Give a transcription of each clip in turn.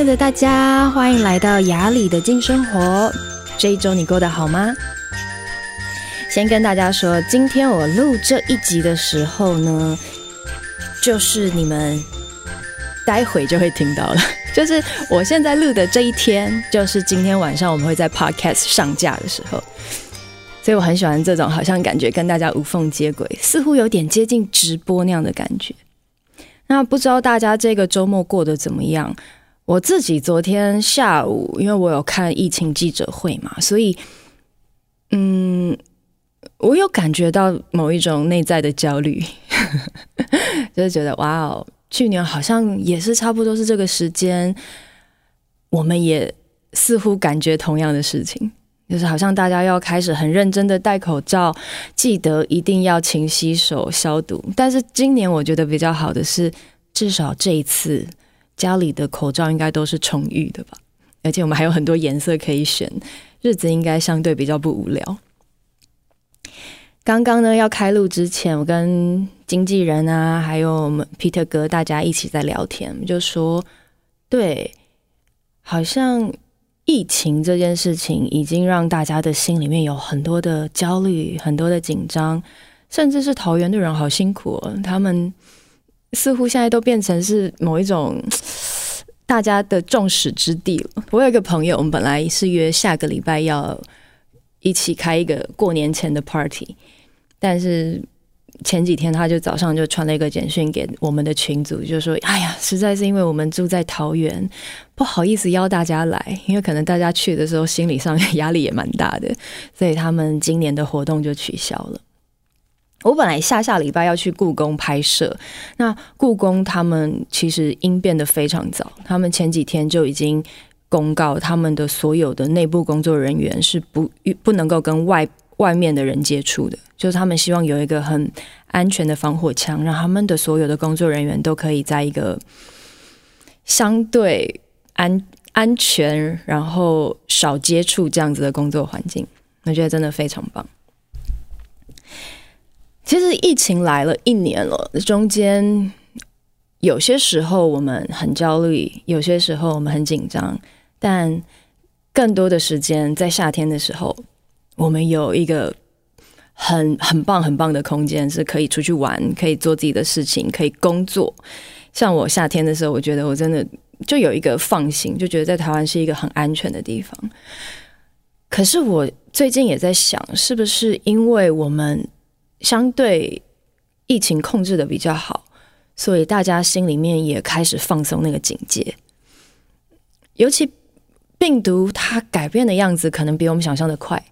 爱的大家，欢迎来到雅里的静生活。这一周你过得好吗？先跟大家说，今天我录这一集的时候呢，就是你们待会就会听到了，就是我现在录的这一天，就是今天晚上我们会在 Podcast 上架的时候。所以我很喜欢这种好像感觉跟大家无缝接轨，似乎有点接近直播那样的感觉。那不知道大家这个周末过得怎么样？我自己昨天下午，因为我有看疫情记者会嘛，所以嗯，我有感觉到某一种内在的焦虑，就是觉得哇哦，去年好像也是差不多是这个时间，我们也似乎感觉同样的事情。就是好像大家要开始很认真的戴口罩，记得一定要勤洗手消毒。但是今年我觉得比较好的是，至少这一次家里的口罩应该都是充裕的吧，而且我们还有很多颜色可以选，日子应该相对比较不无聊。刚刚呢要开录之前，我跟经纪人啊，还有我们 Peter 哥大家一起在聊天，就说对，好像。疫情这件事情已经让大家的心里面有很多的焦虑，很多的紧张，甚至是桃园的人好辛苦哦。他们似乎现在都变成是某一种大家的众矢之的了。我有一个朋友，我们本来是约下个礼拜要一起开一个过年前的 party，但是。前几天他就早上就传了一个简讯给我们的群组，就说：“哎呀，实在是因为我们住在桃园，不好意思邀大家来，因为可能大家去的时候心理上 压力也蛮大的，所以他们今年的活动就取消了。”我本来下下礼拜要去故宫拍摄，那故宫他们其实应变得非常早，他们前几天就已经公告他们的所有的内部工作人员是不不能够跟外。外面的人接触的，就是他们希望有一个很安全的防火墙，让他们的所有的工作人员都可以在一个相对安安全，然后少接触这样子的工作环境。我觉得真的非常棒。其实疫情来了一年了，中间有些时候我们很焦虑，有些时候我们很紧张，但更多的时间在夏天的时候。我们有一个很很棒很棒的空间，是可以出去玩，可以做自己的事情，可以工作。像我夏天的时候，我觉得我真的就有一个放心，就觉得在台湾是一个很安全的地方。可是我最近也在想，是不是因为我们相对疫情控制的比较好，所以大家心里面也开始放松那个警戒，尤其病毒它改变的样子，可能比我们想象的快。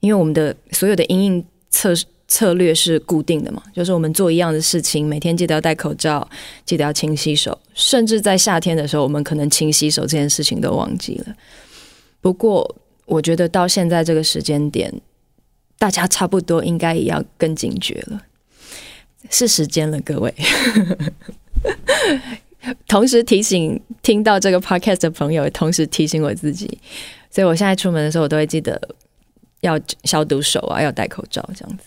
因为我们的所有的因应策策略是固定的嘛，就是我们做一样的事情，每天记得要戴口罩，记得要勤洗手，甚至在夏天的时候，我们可能勤洗手这件事情都忘记了。不过，我觉得到现在这个时间点，大家差不多应该也要更警觉了，是时间了，各位。同时提醒听到这个 podcast 的朋友，同时提醒我自己，所以我现在出门的时候，我都会记得。要消毒手啊，要戴口罩这样子。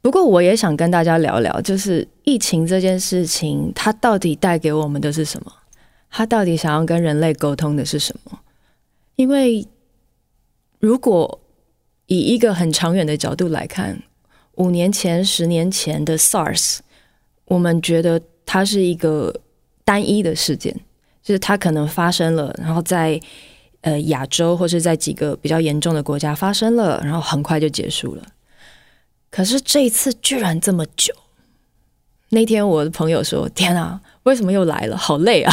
不过，我也想跟大家聊聊，就是疫情这件事情，它到底带给我们的是什么？它到底想要跟人类沟通的是什么？因为如果以一个很长远的角度来看，五年前、十年前的 SARS，我们觉得它是一个单一的事件，就是它可能发生了，然后在。呃，亚洲或是在几个比较严重的国家发生了，然后很快就结束了。可是这一次居然这么久。那天我的朋友说：“天啊，为什么又来了？好累啊！”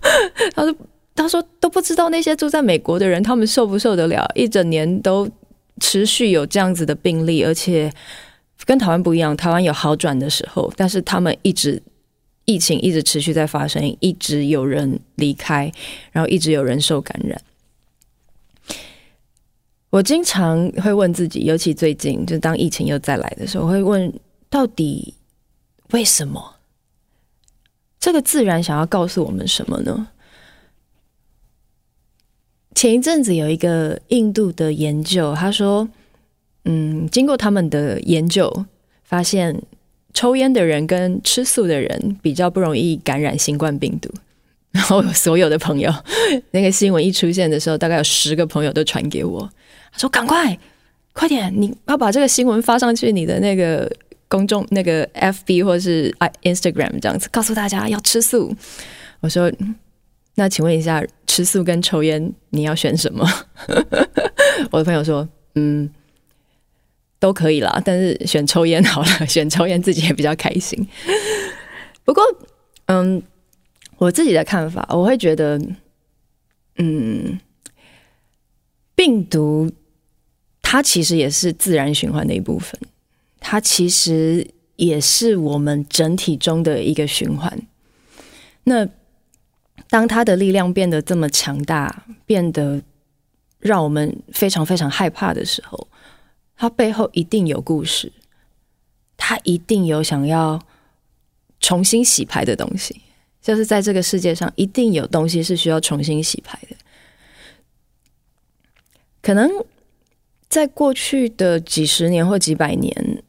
他说：“他说都不知道那些住在美国的人，他们受不受得了？一整年都持续有这样子的病例，而且跟台湾不一样，台湾有好转的时候，但是他们一直。”疫情一直持续在发生，一直有人离开，然后一直有人受感染。我经常会问自己，尤其最近，就当疫情又再来的时候，我会问：到底为什么？这个自然想要告诉我们什么呢？前一阵子有一个印度的研究，他说：“嗯，经过他们的研究，发现。”抽烟的人跟吃素的人比较不容易感染新冠病毒，然后所有的朋友，那个新闻一出现的时候，大概有十个朋友都传给我，他说：“赶快，快点，你要把这个新闻发上去你的那个公众那个 FB 或是 Instagram 这样子，告诉大家要吃素。”我说：“那请问一下，吃素跟抽烟你要选什么？” 我的朋友说：“嗯，都可以啦，但是选抽烟好了，选抽烟自己也比较开心。不过，嗯。”我自己的看法，我会觉得，嗯，病毒它其实也是自然循环的一部分，它其实也是我们整体中的一个循环。那当他的力量变得这么强大，变得让我们非常非常害怕的时候，他背后一定有故事，他一定有想要重新洗牌的东西。就是在这个世界上，一定有东西是需要重新洗牌的。可能在过去的几十年或几百年，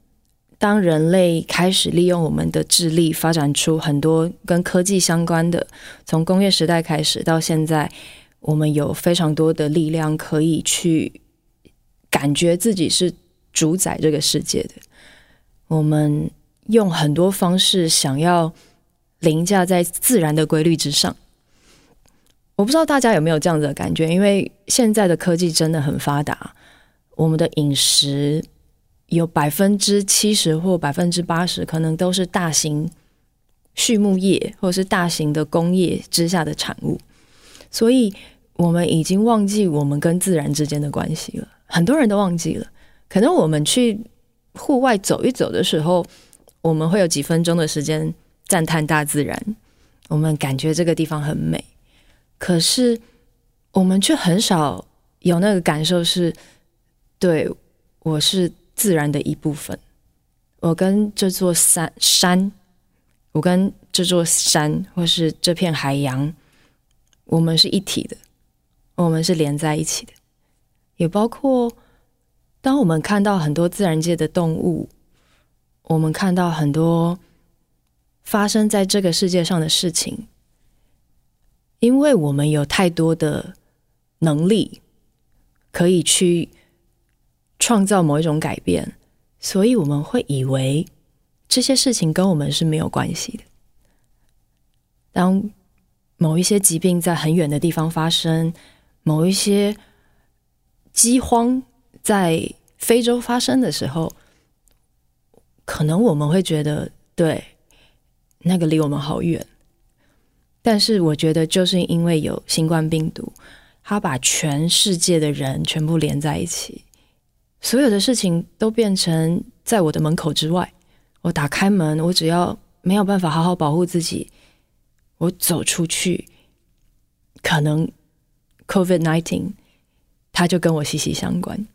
当人类开始利用我们的智力，发展出很多跟科技相关的，从工业时代开始到现在，我们有非常多的力量可以去感觉自己是主宰这个世界的。我们用很多方式想要。凌驾在自然的规律之上，我不知道大家有没有这样子的感觉？因为现在的科技真的很发达，我们的饮食有百分之七十或百分之八十可能都是大型畜牧业或是大型的工业之下的产物，所以我们已经忘记我们跟自然之间的关系了。很多人都忘记了，可能我们去户外走一走的时候，我们会有几分钟的时间。赞叹大自然，我们感觉这个地方很美，可是我们却很少有那个感受是，对，我是自然的一部分，我跟这座山山，我跟这座山或是这片海洋，我们是一体的，我们是连在一起的，也包括当我们看到很多自然界的动物，我们看到很多。发生在这个世界上的事情，因为我们有太多的能力可以去创造某一种改变，所以我们会以为这些事情跟我们是没有关系的。当某一些疾病在很远的地方发生，某一些饥荒在非洲发生的时候，可能我们会觉得对。那个离我们好远，但是我觉得就是因为有新冠病毒，它把全世界的人全部连在一起，所有的事情都变成在我的门口之外。我打开门，我只要没有办法好好保护自己，我走出去，可能 COVID-19 它就跟我息息相关。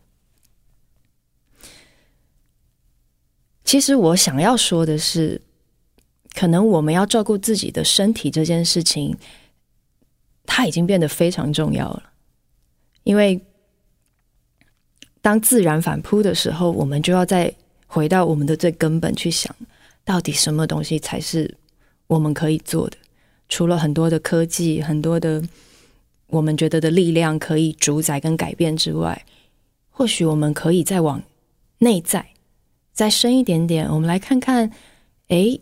其实我想要说的是。可能我们要照顾自己的身体这件事情，它已经变得非常重要了。因为当自然反扑的时候，我们就要再回到我们的最根本去想，到底什么东西才是我们可以做的？除了很多的科技、很多的我们觉得的力量可以主宰跟改变之外，或许我们可以再往内在再深一点点，我们来看看，哎。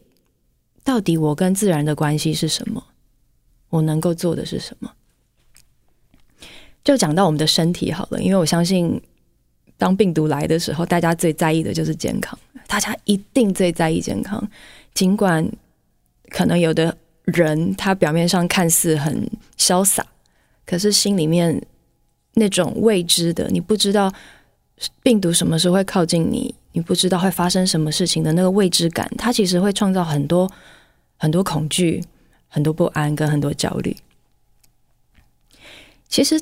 到底我跟自然的关系是什么？我能够做的是什么？就讲到我们的身体好了，因为我相信，当病毒来的时候，大家最在意的就是健康，大家一定最在意健康。尽管可能有的人他表面上看似很潇洒，可是心里面那种未知的，你不知道病毒什么时候会靠近你，你不知道会发生什么事情的那个未知感，它其实会创造很多。很多恐惧，很多不安，跟很多焦虑。其实，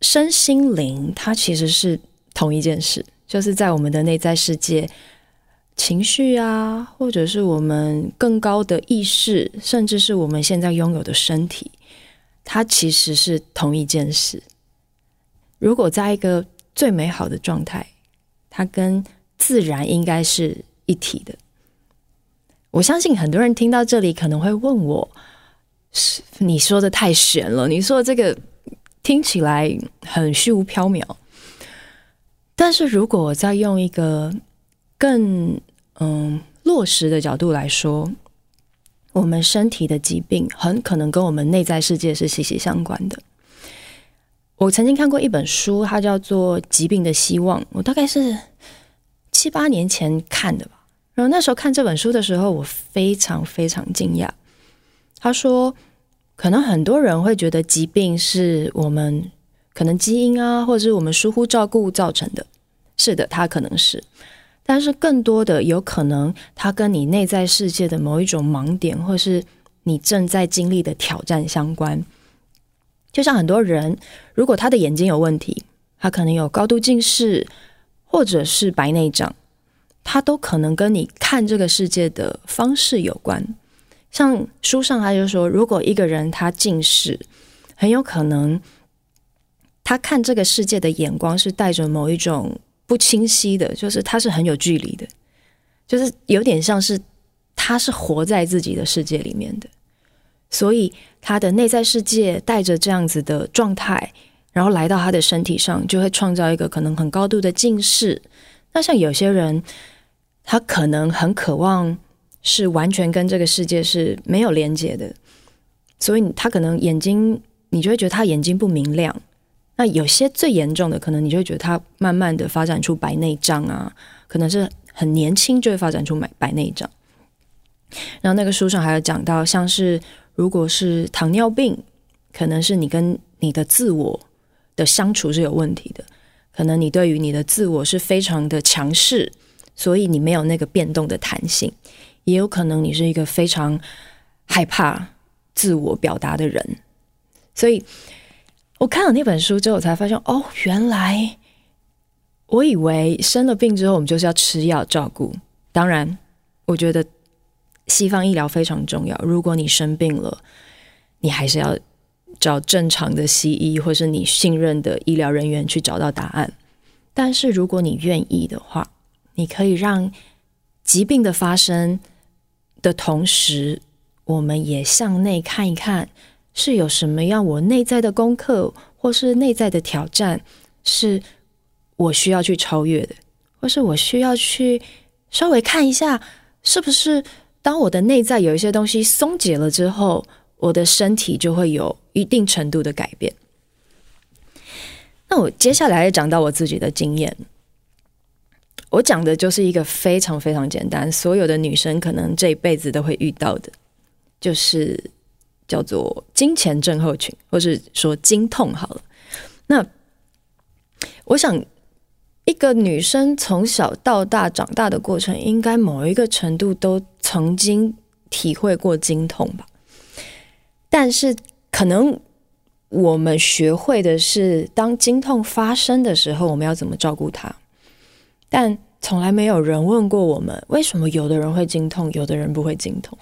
身心灵它其实是同一件事，就是在我们的内在世界，情绪啊，或者是我们更高的意识，甚至是我们现在拥有的身体，它其实是同一件事。如果在一个最美好的状态，它跟自然应该是一体的。我相信很多人听到这里可能会问我：是你说的太玄了，你说这个听起来很虚无缥缈。但是如果我再用一个更嗯落实的角度来说，我们身体的疾病很可能跟我们内在世界是息息相关的。我曾经看过一本书，它叫做《疾病的希望》，我大概是七八年前看的吧。然后那时候看这本书的时候，我非常非常惊讶。他说，可能很多人会觉得疾病是我们可能基因啊，或者是我们疏忽照顾造成的。是的，它可能是，但是更多的有可能，它跟你内在世界的某一种盲点，或是你正在经历的挑战相关。就像很多人，如果他的眼睛有问题，他可能有高度近视，或者是白内障，他都可能跟你看这个世界的方式有关。像书上他就说，如果一个人他近视，很有可能他看这个世界的眼光是带着某一种不清晰的，就是他是很有距离的，就是有点像是他是活在自己的世界里面的。所以他的内在世界带着这样子的状态，然后来到他的身体上，就会创造一个可能很高度的近视。那像有些人，他可能很渴望是完全跟这个世界是没有连接的，所以他可能眼睛，你就会觉得他眼睛不明亮。那有些最严重的，可能你就会觉得他慢慢的发展出白内障啊，可能是很年轻就会发展出白白内障。然后那个书上还有讲到，像是。如果是糖尿病，可能是你跟你的自我的相处是有问题的，可能你对于你的自我是非常的强势，所以你没有那个变动的弹性，也有可能你是一个非常害怕自我表达的人，所以我看了那本书之后，才发现哦，原来我以为生了病之后我们就是要吃药照顾，当然，我觉得。西方医疗非常重要。如果你生病了，你还是要找正常的西医，或是你信任的医疗人员去找到答案。但是如果你愿意的话，你可以让疾病的发生的同时，我们也向内看一看，是有什么样我内在的功课，或是内在的挑战，是我需要去超越的，或是我需要去稍微看一下，是不是。当我的内在有一些东西松解了之后，我的身体就会有一定程度的改变。那我接下来讲到我自己的经验，我讲的就是一个非常非常简单，所有的女生可能这一辈子都会遇到的，就是叫做金钱症候群，或是说经痛好了。那我想。一个女生从小到大长大的过程，应该某一个程度都曾经体会过经痛吧。但是，可能我们学会的是，当经痛发生的时候，我们要怎么照顾她。但从来没有人问过我们，为什么有的人会经痛，有的人不会经痛。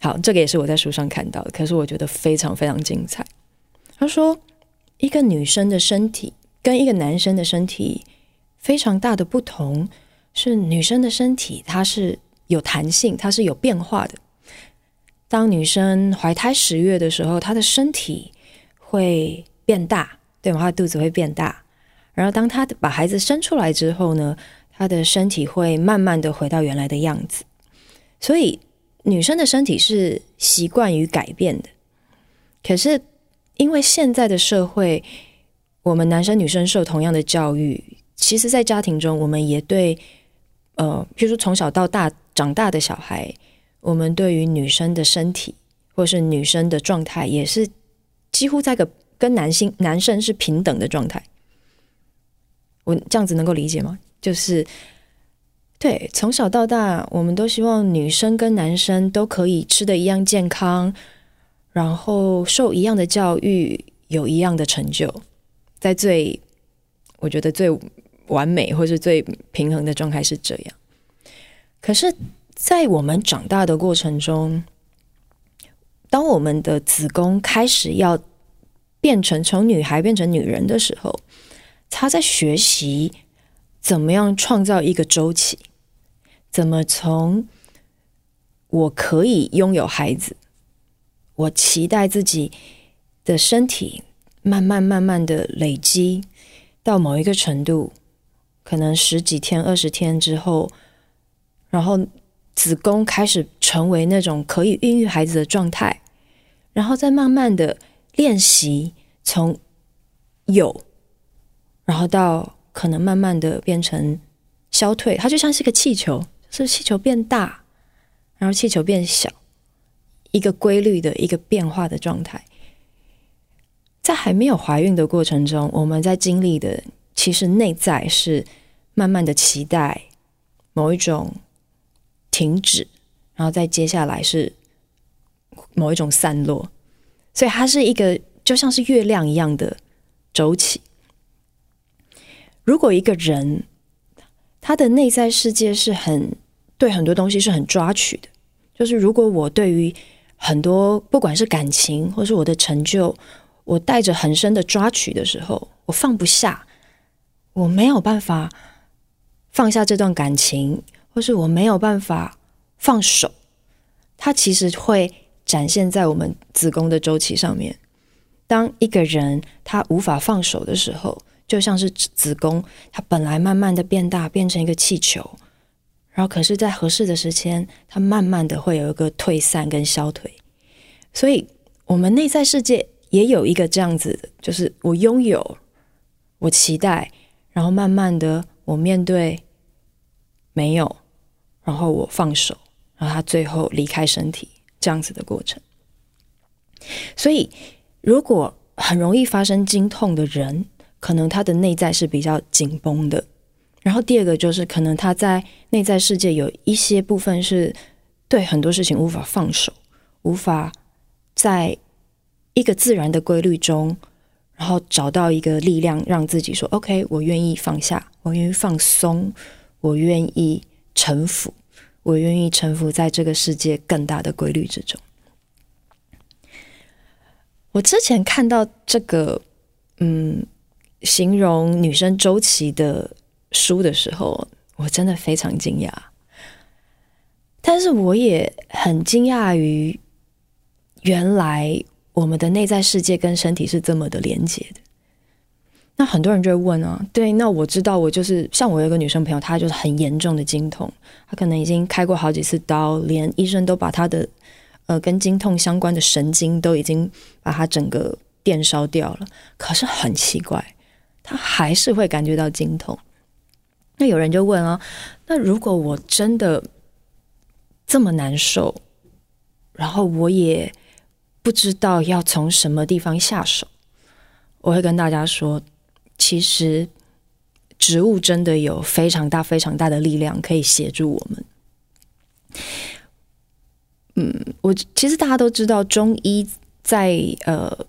好，这个也是我在书上看到的，可是我觉得非常非常精彩。他说，一个女生的身体。跟一个男生的身体非常大的不同是，女生的身体它是有弹性，它是有变化的。当女生怀胎十月的时候，她的身体会变大，对吗？她的肚子会变大。然后当她把孩子生出来之后呢，她的身体会慢慢的回到原来的样子。所以女生的身体是习惯于改变的。可是因为现在的社会。我们男生女生受同样的教育，其实，在家庭中，我们也对，呃，比如说从小到大长大的小孩，我们对于女生的身体或是女生的状态，也是几乎在个跟男性男生是平等的状态。我这样子能够理解吗？就是对，从小到大，我们都希望女生跟男生都可以吃的一样健康，然后受一样的教育，有一样的成就。在最，我觉得最完美或是最平衡的状态是这样。可是，在我们长大的过程中，当我们的子宫开始要变成从女孩变成女人的时候，他在学习怎么样创造一个周期，怎么从我可以拥有孩子，我期待自己的身体慢慢慢慢的累积到某一个程度，可能十几天、二十天之后，然后子宫开始成为那种可以孕育孩子的状态，然后再慢慢的练习从有，然后到可能慢慢的变成消退，它就像是个气球，是气球变大，然后气球变小。一个规律的一个变化的状态，在还没有怀孕的过程中，我们在经历的其实内在是慢慢的期待某一种停止，然后再接下来是某一种散落，所以它是一个就像是月亮一样的周期。如果一个人他的内在世界是很对很多东西是很抓取的，就是如果我对于很多不管是感情或是我的成就，我带着很深的抓取的时候，我放不下，我没有办法放下这段感情，或是我没有办法放手，它其实会展现在我们子宫的周期上面。当一个人他无法放手的时候，就像是子宫，它本来慢慢的变大，变成一个气球。然后，可是，在合适的时间，它慢慢的会有一个退散跟消退。所以，我们内在世界也有一个这样子的，就是我拥有，我期待，然后慢慢的我面对没有，然后我放手，然后他最后离开身体这样子的过程。所以，如果很容易发生经痛的人，可能他的内在是比较紧绷的。然后第二个就是，可能他在内在世界有一些部分是对很多事情无法放手，无法在一个自然的规律中，然后找到一个力量，让自己说：“OK，我愿意放下，我愿意放松，我愿意臣服，我愿意臣服在这个世界更大的规律之中。”我之前看到这个，嗯，形容女生周期的。书的时候，我真的非常惊讶，但是我也很惊讶于，原来我们的内在世界跟身体是这么的连接的。那很多人就会问啊，对，那我知道，我就是像我有个女生朋友，她就是很严重的经痛，她可能已经开过好几次刀，连医生都把她的呃跟经痛相关的神经都已经把她整个电烧掉了，可是很奇怪，他还是会感觉到经痛。那有人就问啊，那如果我真的这么难受，然后我也不知道要从什么地方下手，我会跟大家说，其实植物真的有非常大、非常大的力量可以协助我们。嗯，我其实大家都知道，中医在呃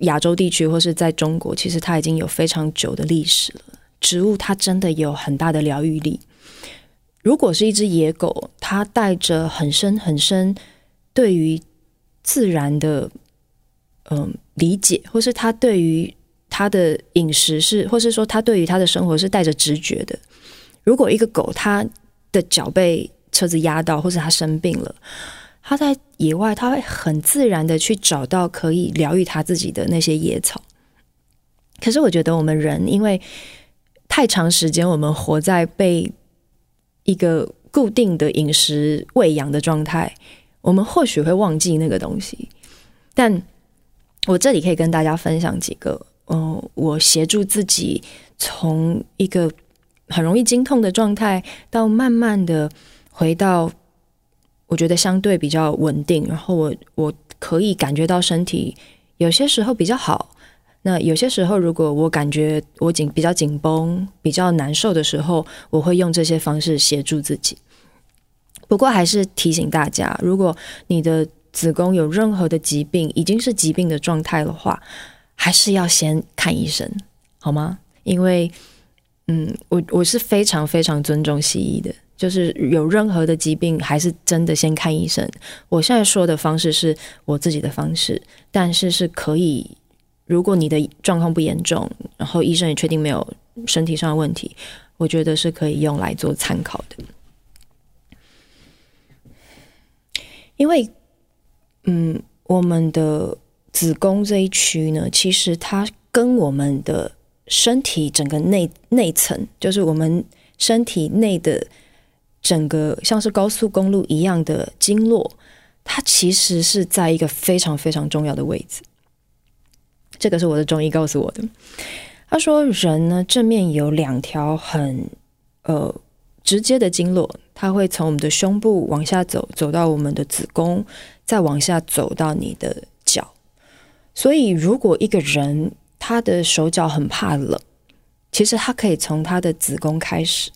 亚洲地区或是在中国，其实它已经有非常久的历史了。植物它真的有很大的疗愈力。如果是一只野狗，它带着很深很深对于自然的嗯理解，或是它对于它的饮食是，或是说它对于它的生活是带着直觉的。如果一个狗它的脚被车子压到，或是它生病了，他在野外，他会很自然的去找到可以疗愈他自己的那些野草。可是我觉得我们人因为太长时间，我们活在被一个固定的饮食喂养的状态，我们或许会忘记那个东西。但我这里可以跟大家分享几个，嗯、我协助自己从一个很容易经痛的状态，到慢慢的回到我觉得相对比较稳定，然后我我可以感觉到身体有些时候比较好。那有些时候，如果我感觉我紧比较紧绷、比较难受的时候，我会用这些方式协助自己。不过，还是提醒大家，如果你的子宫有任何的疾病，已经是疾病的状态的话，还是要先看医生，好吗？因为，嗯，我我是非常非常尊重西医的，就是有任何的疾病，还是真的先看医生。我现在说的方式是我自己的方式，但是是可以。如果你的状况不严重，然后医生也确定没有身体上的问题，我觉得是可以用来做参考的。因为，嗯，我们的子宫这一区呢，其实它跟我们的身体整个内内层，就是我们身体内的整个像是高速公路一样的经络，它其实是在一个非常非常重要的位置。这个是我的中医告诉我的。他说，人呢，正面有两条很呃直接的经络，它会从我们的胸部往下走，走到我们的子宫，再往下走到你的脚。所以，如果一个人他的手脚很怕冷，其实他可以从他的子宫开始，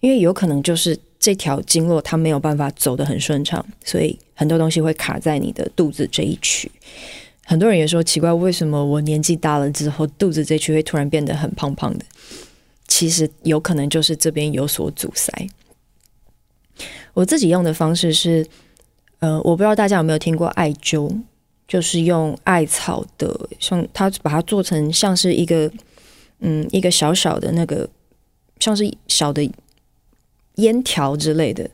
因为有可能就是这条经络它没有办法走得很顺畅，所以很多东西会卡在你的肚子这一区。很多人也说奇怪，为什么我年纪大了之后，肚子这区会突然变得很胖胖的？其实有可能就是这边有所阻塞。我自己用的方式是，呃，我不知道大家有没有听过艾灸，就是用艾草的，像它把它做成像是一个，嗯，一个小小的那个，像是小的烟条之类的。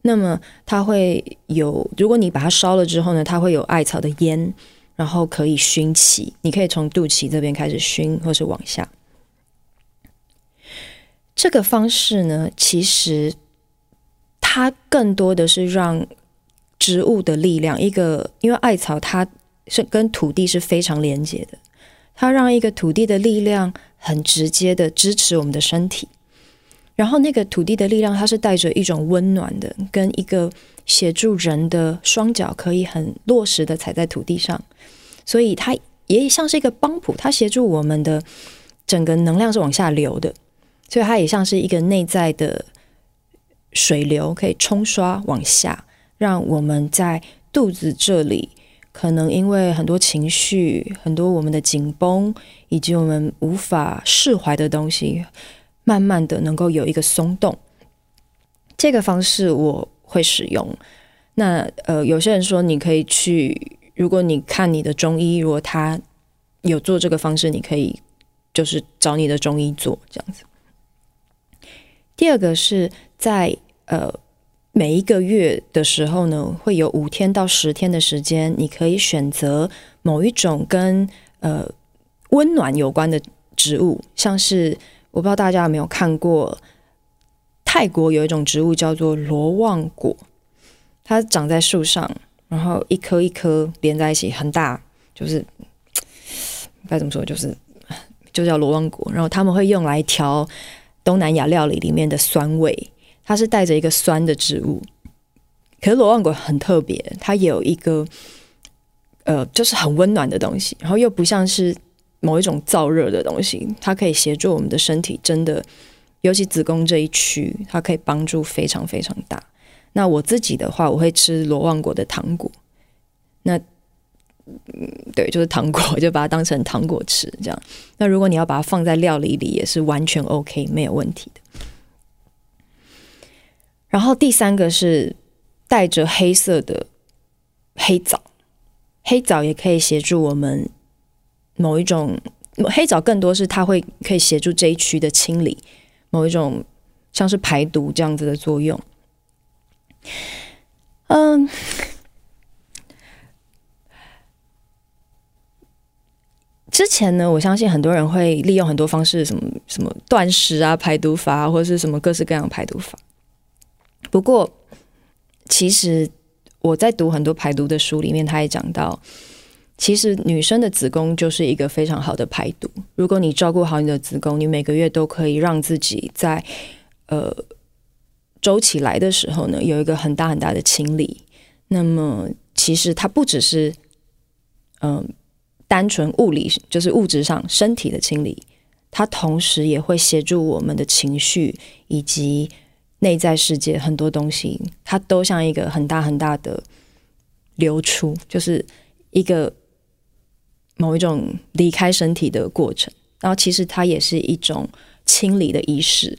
那么它会有，如果你把它烧了之后呢，它会有艾草的烟。然后可以熏起，你可以从肚脐这边开始熏，或是往下。这个方式呢，其实它更多的是让植物的力量，一个因为艾草它是跟土地是非常连接的，它让一个土地的力量很直接的支持我们的身体。然后那个土地的力量，它是带着一种温暖的，跟一个协助人的双脚可以很落实的踩在土地上。所以它也像是一个帮浦，它协助我们的整个能量是往下流的，所以它也像是一个内在的水流，可以冲刷往下，让我们在肚子这里，可能因为很多情绪、很多我们的紧绷，以及我们无法释怀的东西，慢慢的能够有一个松动。这个方式我会使用。那呃，有些人说你可以去。如果你看你的中医，如果他有做这个方式，你可以就是找你的中医做这样子。第二个是在呃每一个月的时候呢，会有五天到十天的时间，你可以选择某一种跟呃温暖有关的植物，像是我不知道大家有没有看过，泰国有一种植物叫做罗望果，它长在树上。然后一颗一颗连在一起，很大，就是 该怎么说，就是 就叫罗望果。然后他们会用来调东南亚料理里面的酸味，它是带着一个酸的植物。可是罗望果很特别，它有一个呃，就是很温暖的东西，然后又不像是某一种燥热的东西，它可以协助我们的身体，真的，尤其子宫这一区，它可以帮助非常非常大。那我自己的话，我会吃罗旺果的糖果。那，嗯，对，就是糖果，就把它当成糖果吃，这样。那如果你要把它放在料理里，也是完全 OK，没有问题的。然后第三个是带着黑色的黑枣，黑枣也可以协助我们某一种，黑藻更多是它会可以协助这一区的清理，某一种像是排毒这样子的作用。嗯，之前呢，我相信很多人会利用很多方式，什么什么断食啊、排毒法，或者是什么各式各样的排毒法。不过，其实我在读很多排毒的书里面，他也讲到，其实女生的子宫就是一个非常好的排毒。如果你照顾好你的子宫，你每个月都可以让自己在呃。周期来的时候呢，有一个很大很大的清理。那么，其实它不只是嗯、单纯物理，就是物质上身体的清理，它同时也会协助我们的情绪以及内在世界很多东西，它都像一个很大很大的流出，就是一个某一种离开身体的过程。然后，其实它也是一种清理的仪式。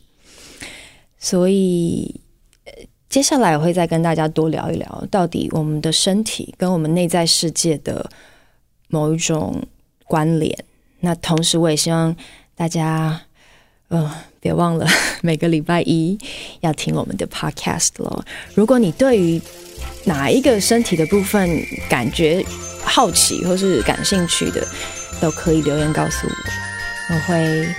所以，接下来我会再跟大家多聊一聊，到底我们的身体跟我们内在世界的某一种关联。那同时，我也希望大家，呃，别忘了 每个礼拜一要听我们的 podcast 咯。如果你对于哪一个身体的部分感觉好奇或是感兴趣的，都可以留言告诉我，我会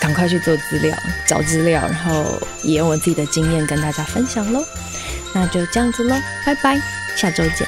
赶快去做资料、找资料，然后也用我自己的经验跟大家分享喽。那就这样子喽，拜拜，下周见。